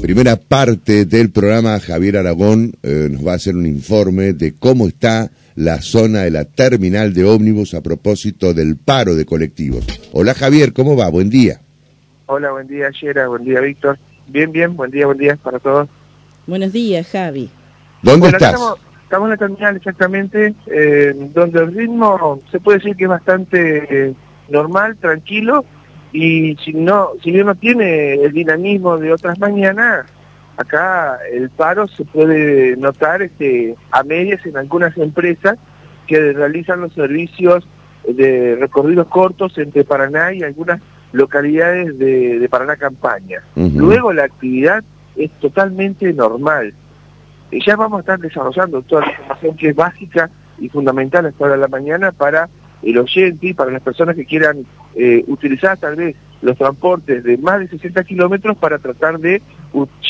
primera parte del programa, Javier Aragón eh, nos va a hacer un informe de cómo está la zona de la terminal de ómnibus a propósito del paro de colectivos. Hola Javier, ¿cómo va? Buen día. Hola, buen día, Yera, buen día, Víctor. Bien, bien, buen día, buen día para todos. Buenos días, Javi. ¿Dónde estás? Estamos, estamos, en la terminal exactamente, eh, donde el ritmo se puede decir que es bastante eh, normal, tranquilo, y si no si uno tiene el dinamismo de otras mañanas, acá el paro se puede notar este, a medias en algunas empresas que realizan los servicios de recorridos cortos entre Paraná y algunas localidades de, Paraná Campaña. Luego la actividad es totalmente normal. Y ya vamos a estar desarrollando toda la información que es básica y fundamental a esta hora de la mañana para el oyente y para las personas que quieran eh, utilizar tal vez los transportes de más de 60 kilómetros para tratar de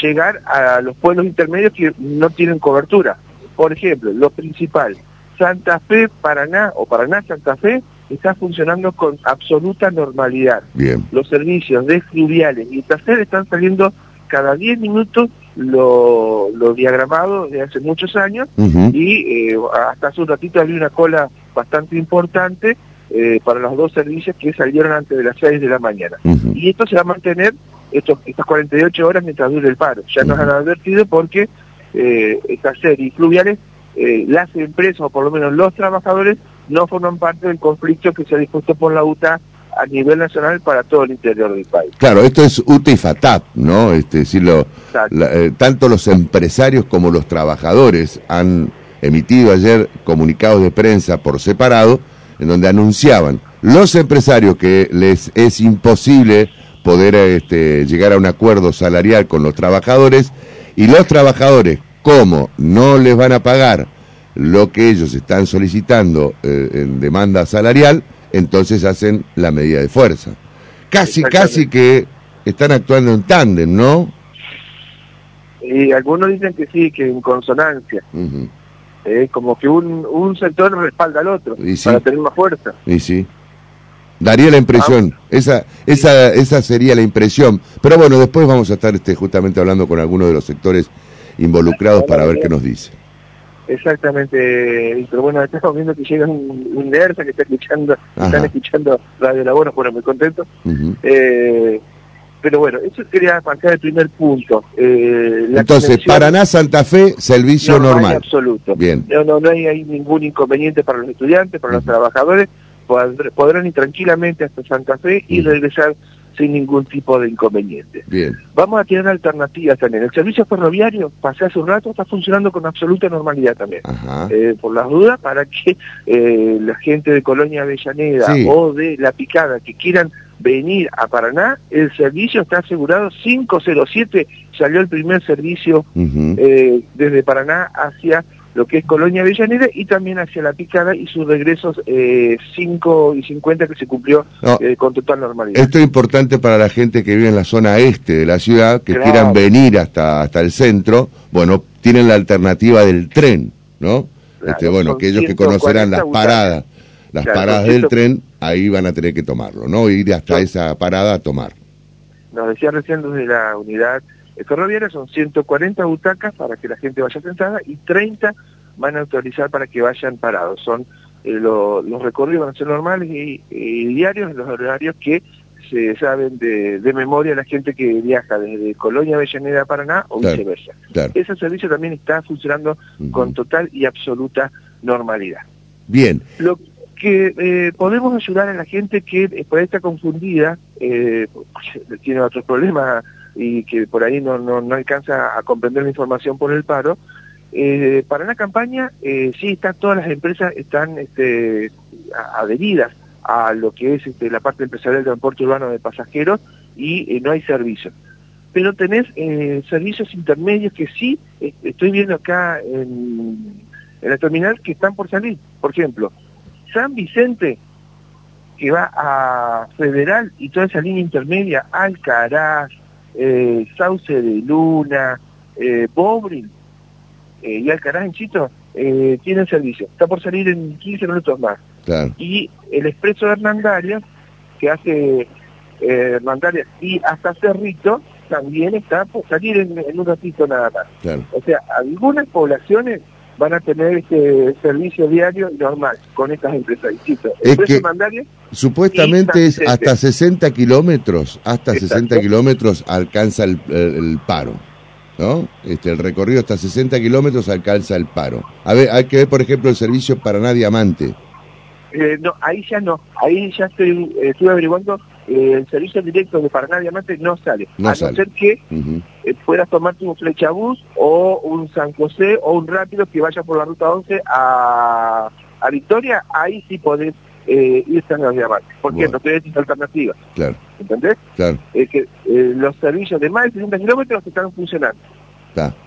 llegar a los pueblos intermedios que no tienen cobertura. Por ejemplo, lo principal, Santa Fe, Paraná o Paraná, Santa Fe, está funcionando con absoluta normalidad. Bien. Los servicios de fluviales y tercer están saliendo cada 10 minutos lo, lo diagramado de hace muchos años y eh, hasta hace un ratito había una cola bastante importante eh, para los dos servicios que salieron antes de las 6 de la mañana. Y esto se va a mantener estos, estas 48 horas mientras dure el paro. Ya nos han advertido porque eh, estas series fluviales, eh, las empresas o por lo menos los trabajadores no forman parte del conflicto que se ha dispuesto por la UTA a nivel nacional para todo el interior del país. Claro, esto es UTA y FATAP, ¿no? Este, decirlo, eh, tanto los empresarios como los trabajadores han emitido ayer comunicados de prensa por separado en donde anunciaban los empresarios que les es imposible poder este, llegar a un acuerdo salarial con los trabajadores y los trabajadores, como no les van a pagar lo que ellos están solicitando eh, en demanda salarial, entonces hacen la medida de fuerza. Casi, casi que están actuando en tándem, ¿no? Y algunos dicen que sí, que en consonancia. Eh, como que un, un sector respalda al otro para tener más fuerza. Y sí. Daría la impresión, ah. esa, esa, esa sería la impresión. Pero bueno, después vamos a estar este, justamente hablando con algunos de los sectores involucrados para ver qué nos dice. Exactamente, pero bueno, estamos viendo que llega un, un que está escuchando, están escuchando Radio Labora, bueno, muy contento. eh, pero bueno, eso quería marcar el primer punto. Eh, Entonces, Paraná, Santa Fe, servicio normal. No absoluto. Bien. No, no, no hay, ningún inconveniente para los estudiantes, para los trabajadores. Podrán ir tranquilamente hasta Santa Fe y regresar sin ningún tipo de inconveniente. Bien. Vamos a tener alternativas también. El servicio ferroviario, pasé hace un rato, está funcionando con absoluta normalidad también. Eh, por las dudas, para que eh, la gente de Colonia Avellaneda o de La Picada que quieran venir a Paraná, el servicio está asegurado 507, salió el primer servicio eh, desde Paraná hacia lo que es Colonia Avellaneda y también hacia La Picada y sus regresos eh, 5 y 50 que se cumplió eh, con total normalidad. Esto es importante para la gente que vive en la zona este de la ciudad, que quieran venir hasta, hasta el centro, bueno, tienen la alternativa del tren, ¿no? este, bueno, aquellos que conocerán las paradas, las paradas del tren, ahí van a tener que tomarlo, ¿no? Ir hasta esa parada a tomar. Nos decía recién desde la unidad ferroviaria son 140 butacas para que la gente vaya sentada y 30 van a autorizar para que vayan parados. Son eh, los recorridos van a ser normales y, diarios, los horarios que se saben de, memoria la gente que viaja desde Colonia Avellaneda a Paraná o viceversa. Ese servicio también está funcionando con total y absoluta normalidad. Bien. Lo que eh, podemos ayudar a la gente que eh, por está confundida, tiene otros problemas y que por ahí no, no, alcanza a comprender la información por el paro, eh, para la campaña eh, sí están todas las empresas están este, adheridas a lo que es este, la parte empresarial del transporte urbano de pasajeros y eh, no hay servicios. Pero tenés eh, servicios intermedios que sí estoy viendo acá en la terminal que están por salir. Por ejemplo, San Vicente, que va a Federal y toda esa línea intermedia, Alcaraz, eh, Sauce de Luna, eh, Bobril eh, y Alcaraz en Chito eh, tienen servicio. Está por salir en 15 minutos más. Y el expreso de Hernandarias, que hace Hernandarias y hasta Cerrito, también está por salir en, un ratito nada más. O sea, algunas poblaciones van a tener este servicio diario normal con estas empresas. es que supuestamente es hasta 60 kilómetros, hasta 60 kilómetros alcanza el, paro. ¿No? Este, el recorrido hasta 60 kilómetros alcanza el paro. A ver, hay que ver, por ejemplo, el servicio Paraná Diamante. Eh, no, ahí ya no. Ahí ya estoy, estuve averiguando eh, el servicio directo de Paraná Diamante no sale. a no ser que eh, puedas tomarte un flechabús o un San José o un rápido que vaya por la ruta 11 a, a Victoria, ahí sí podés eh, irse a Paraná Diamante. ¿Por qué? No tenés alternativas. Claro. ¿Entendés? Claro. que los servicios de más de 60 kilómetros están funcionando.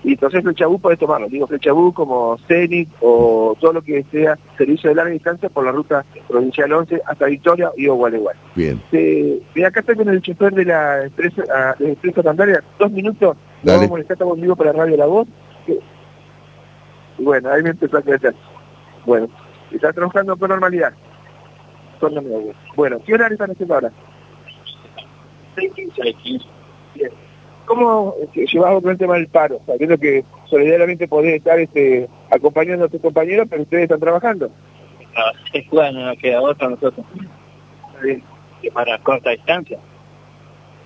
Y entonces Flechabú puede tomarlo. Digo Flechabú como Zenit o todo lo que sea servicio de larga distancia por la ruta provincial 11 hasta Victoria y o Gualeguay. Bien. Eh, acá estoy con el chofer de la empresa, uh, de empresa Dos minutos. No vamos a molestar, estamos vivo para Radio La Voz. Y bueno, ahí me empezó a crecer. Bueno, está trabajando con normalidad. Con normalidad. Bueno, ¿qué hora están haciendo ahora? 6.15. Bien. ¿Cómo llevamos con el tema del paro? Sabiendo que solidariamente podés estar este, acompañando a tus compañeros, pero ustedes están trabajando. Ah, es bueno, no queda otra nosotros. Que para corta distancia.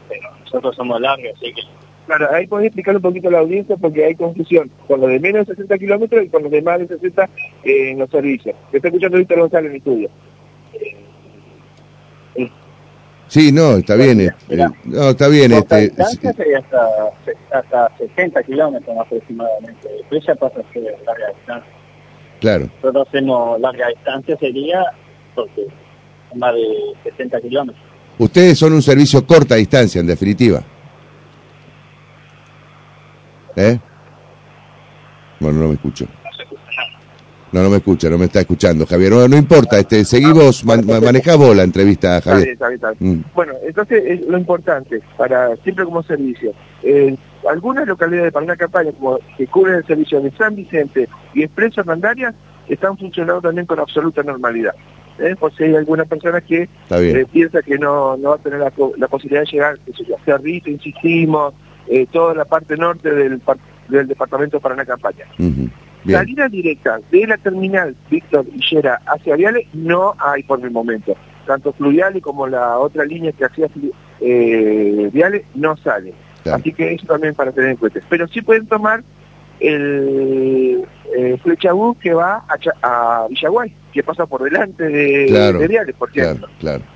Pero nosotros somos largos, así que... Claro, ahí podés explicar un poquito a la audiencia porque hay confusión con los de menos de 60 kilómetros y con los de más de 60 eh, en los servicios. Te está escuchando Víctor González en mi estudio. Sí, no, está bien. Eh, no, está bien. Este, distancia sería hasta, hasta 60 kilómetros aproximadamente. Después ya pasa a ser larga distancia. Claro. Nosotros hacemos larga distancia sería porque más de 60 kilómetros. Ustedes son un servicio corta distancia, en definitiva. ¿Eh? Bueno, no me escucho. No, no me escucha, no me está escuchando, Javier. No, importa, este, seguimos, man, vos la entrevista, Javier. Mm. Bueno, entonces es lo importante, para siempre como servicio. Eh, algunas localidades de Paraná Campaña, como que cubren el servicio de San Vicente y Expreso Hernandarias, están funcionando también con absoluta normalidad. ¿eh? Por si hay alguna persona que eh, piensa que no, no va a tener la, posibilidad de llegar, que se Cerrito, insistimos, eh, toda la parte norte del, del departamento de Paraná Campaña. Salida directa de la terminal Víctor Hillera hacia Viales no hay por el momento. Tanto Fluviales como la otra línea que hacía eh, Viales no sale. Así que eso también para tener en cuenta. Pero sí pueden tomar el eh, Flechabús que va a, Villaguay, que pasa por delante de, Viales, por ejemplo.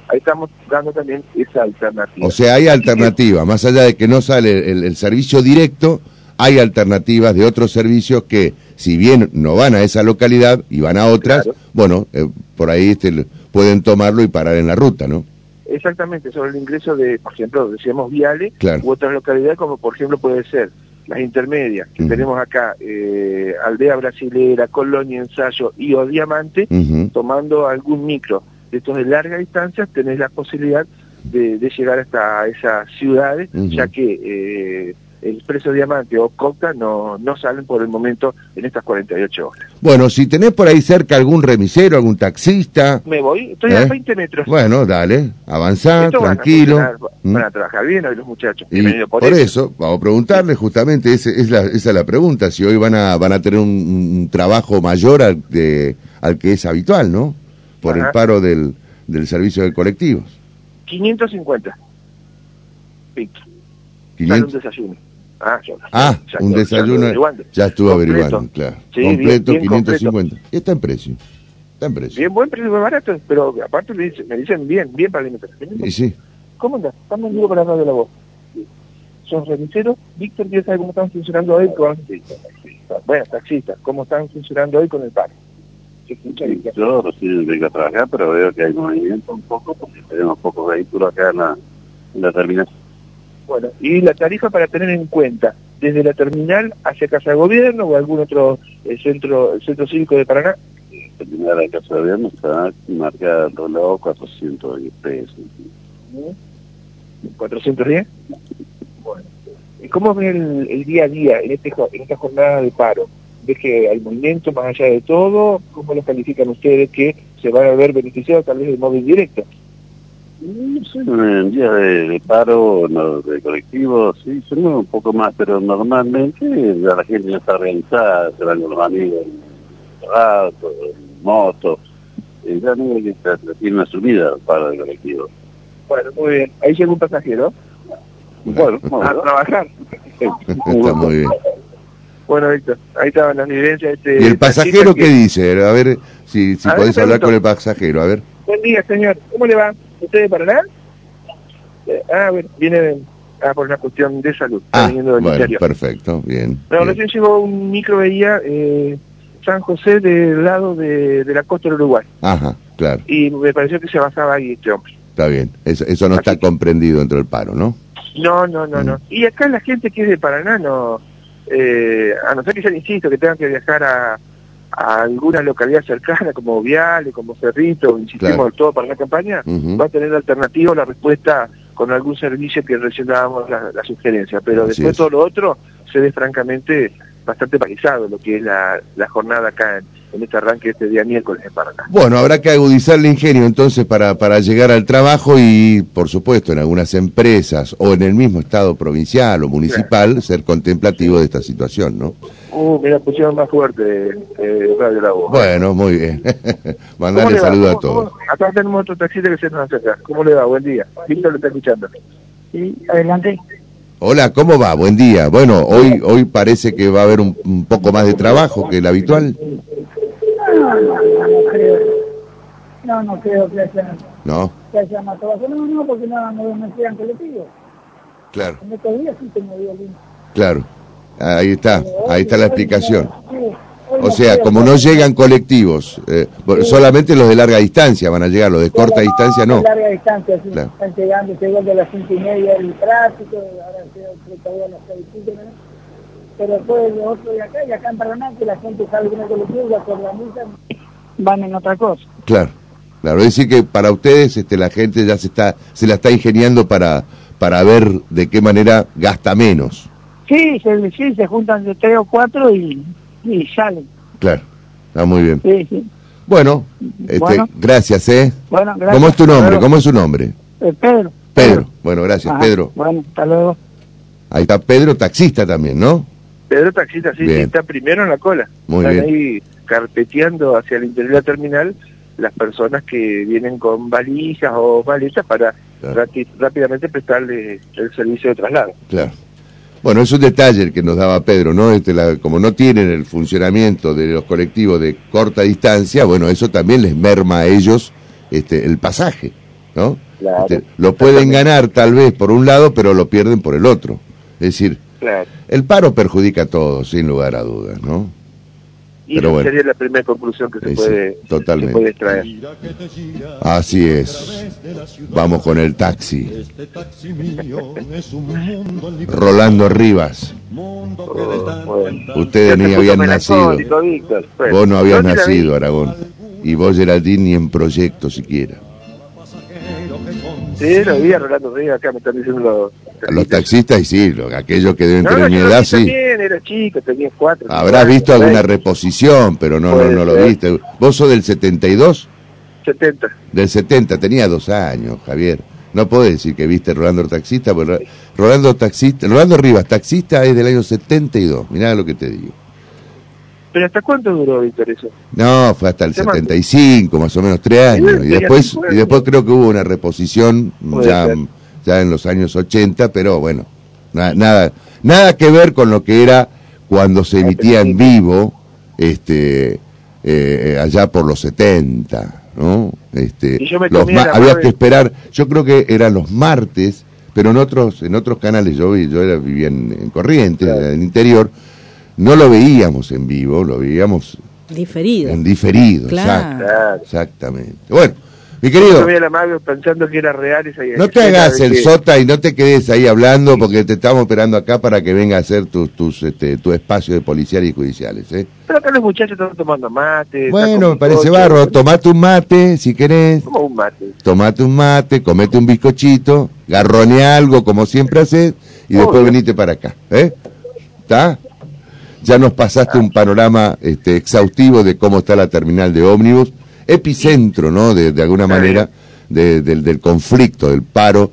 Ahí estamos dando también esa alternativa. O sea, hay alternativa, más allá de que no sale el servicio directo, hay alternativas de otros servicios que, si bien no van a esa localidad y van a otras, bueno, eh, por ahí este, pueden tomarlo y parar en la ruta, ¿no? Exactamente, sobre el ingreso de, por ejemplo, decíamos Viale, u otras localidades como por ejemplo puede ser las intermedias, que tenemos acá, eh, Aldea Brasilera, Colonia, Ensayo y O Diamante, tomando algún micro de estos de larga distancia, tenés la posibilidad de, llegar hasta esas ciudades, ya que eh, Expreso Diamante o Cocta no, no salen por el momento en estas 48 horas. Bueno, si tenés por ahí cerca algún remisero, algún taxista... Me voy, estoy a 20 ¿eh? metros. Bueno, dale, avanzá, tranquilo. Van a, ¿Mm? trabajar bien hoy los muchachos. por, eso. vamos a preguntarle justamente, esa es, la, esa es la pregunta, si hoy van a, van a tener un, trabajo mayor al, de, al que es habitual, ¿no? Por el paro del, del servicio de colectivos. 550. Víctor. 500. un desayuno. Ah, ah un desayuno. Ya estuve averiguando, claro. completo, 550. está en precio. Está en precio. Bien buen precio, muy barato, pero aparte me dicen, me dicen bien, bien para alimentación. Y sí. ¿Cómo andas? Estamos en vivo para la radio de la voz. Son remiseros. Víctor quiere saber cómo están funcionando hoy con... Bueno, taxistas, cómo están funcionando hoy con el paro. Yo recién vengo a trabajar, pero veo que hay movimiento un poco, porque tenemos pocos vehículos acá en la, en la terminal. Bueno, y la tarifa para tener en cuenta, desde la terminal hacia Casa de Gobierno o algún otro eh, centro el centro cívico de Paraná. La terminal de Casa de Gobierno está marcada al lado 410 pesos. ¿410? Bueno. ¿Y cómo ven el, día a día en, este, en esta jornada de paro? ¿Ves que hay movimiento más allá de todo? ¿Cómo lo califican ustedes que se van a ver beneficiados tal vez del móvil directo? En días de, de paro, no, de colectivo, sí, son un poco más, pero normalmente ya la gente ya está organizada, se van con los amigos en rato, en moto, y ya no hay que estar- tiene una subida para el colectivo. Bueno, muy bien. Ahí llega un pasajero Bueno, a bueno, trabajar. Está muy bien. Bueno, Víctor, ahí estaban las evidencias. Este, ¿Y el pasajero qué que- dice? A ver si, si A ver, podés hablar con el pasajero, a ver. Buen día, señor. ¿Cómo le va? ¿Usted de Paraná? Eh, ah, bueno, viene de- ah, por una cuestión de salud. Ah, viniendo del bueno, interior. perfecto, bien. No, bien. recién llegó un micro, veía eh, San José del lado de, de la costa del Uruguay. Ajá, claro, Y me pareció que se basaba ahí este hombre. está bien. Eso, eso no Así está que- comprendido dentro del paro, ¿no? No, no, no, Mm. no. Y acá la gente que es de Paraná, no, eh, a no ser que ya insisto, que tengan que viajar a, a alguna localidad cercana, como Viale, como Cerrito, insistimos Claro. todo para la campaña, va a tener alternativa la respuesta con algún servicio que recién dábamos la, la sugerencia. Pero Así después es. todo lo otro se ve francamente bastante parizado lo que es la, la jornada acá en, en este arranque de este día miércoles en Paraná. Bueno, habrá que agudizar el ingenio entonces para, para llegar al trabajo y, por supuesto, en algunas empresas o en el mismo estado provincial o municipal, ser contemplativo de esta situación, ¿no? Uh, mira, pusieron más fuerte eh, Radio La Voz. Bueno, muy bien. ¿Cómo Mandarle le va? saludo a ¿Cómo- todos. cómo- Acá tenemos otro taxista que se nos acerca. ¿Cómo le va? Buen día. Víctor lo está escuchando. Sí, adelante. Hola, ¿cómo va? Buen día. Bueno, hoy hoy parece que va a haber un, un poco más de trabajo que el habitual, No, no, creo. No, no creo que haya, ¿no? que haya más trabajo. No, no, porque no, no, no sean colectivos. Claro, En estos días sí tengo lindo. claro. Ahí está, ahí está la explicación. O sea, como no llegan colectivos, eh, solamente los de larga distancia van a llegar, los de corta distancia no. De larga distancia, sí. Claro. Están llegando, llegó de las cinco y media el tráfico, ahora todavía a las seis y ¿no? Pero después los otros de acá, y acá en Paraná, que la gente sale con el colectivo, ya se organizan, van en otra cosa. Claro, claro. Es decir que para ustedes este, la gente ya se está se la está ingeniando para, para ver de qué manera gasta menos. Sí, se, sí, se juntan de tres o cuatro y, y salen. Claro, está muy bien. Sí, sí. Bueno, este, Bueno. gracias, ¿eh? Bueno, gracias. ¿Cómo es tu nombre? ¿Cómo es su nombre? Eh, Pedro. Pedro. Bueno, gracias, Ajá. Pedro. Bueno, hasta luego. Ahí está Pedro, taxista también, ¿no? Pedro Taxista, sí, está primero en la cola. Muy Están bien. ahí carpeteando hacia el interior de la terminal las personas que vienen con valijas o maletas para Claro. rápidamente prestarle el servicio de traslado. Claro. Bueno, es un detalle el que nos daba Pedro, ¿no? Este, la- como no tienen el funcionamiento de los colectivos de corta distancia, bueno, eso también les merma a ellos este, el pasaje, ¿no? Claro. Este, lo pueden ganar tal vez por un lado, pero lo pierden por el otro. Es decir, Claro. el paro perjudica a todos, sin lugar a dudas, ¿no? Y Pero esa bueno. sería la primera conclusión que se puede, totalmente. se puede extraer. Así es. Vamos con el taxi. Este taxi mío es un mundo en libertad, Rolando Rivas, tanto ustedes ni habían nacido. Víctor. Bueno, Vos no habías nacido, Aragón. Y vos, Geraldine, ni en proyecto siquiera. Sí, lo vi a Rolando Rivas, acá me están diciendo los... Taxistas, y sí, lo- aquellos que deben No, tener mi edad, vi sí. también, era chico, tenía cuatro. Habrás años, visto alguna reposición, pero no, no, Puede no lo ser. viste. ¿Vos sos del 72? 70. Del 70, tenía dos años, Javier. No podés decir que viste Rolando Taxista, porque Rolando Taxista, Rolando Rivas, taxista, es del año 72. Mirá lo que te digo. ¿Pero hasta cuánto duró, Víctor, eso? No, fue hasta el ¿Qué más? 75, más o menos tres años. Y después, y después creo que hubo una reposición Puede ya, ser. Ya en los años 80, pero bueno, na- nada, nada que ver con lo que era cuando se emitía en vivo, este, eh, allá por los 70, ¿no? Este, los había que esperar, yo creo que eran los martes, pero en otros, en otros canales yo vi, yo era, vivía en, en Corrientes, Claro. en el interior, no lo veíamos en vivo, lo veíamos Diferido. en diferido, Claro. exacto, Claro. exactamente. Bueno, mi querido, vi a la madre pensando que era real esa no te hagas el que- sota y no te quedes ahí hablando porque te estamos esperando acá para que venga a hacer tus, tus, este, tu espacio de policiales y judiciales, ¿eh? Pero acá los muchachos están tomando mate. Bueno, me parece barro, tomate un mate si querés, Como un mate. tomate un mate, comete un bizcochito, garronea algo como siempre haces y después venite para acá, ¿eh? ¿Está? Ya nos pasaste un panorama este, exhaustivo de cómo está la terminal de ómnibus, epicentro, ¿no? De, de alguna manera del, del conflicto, del paro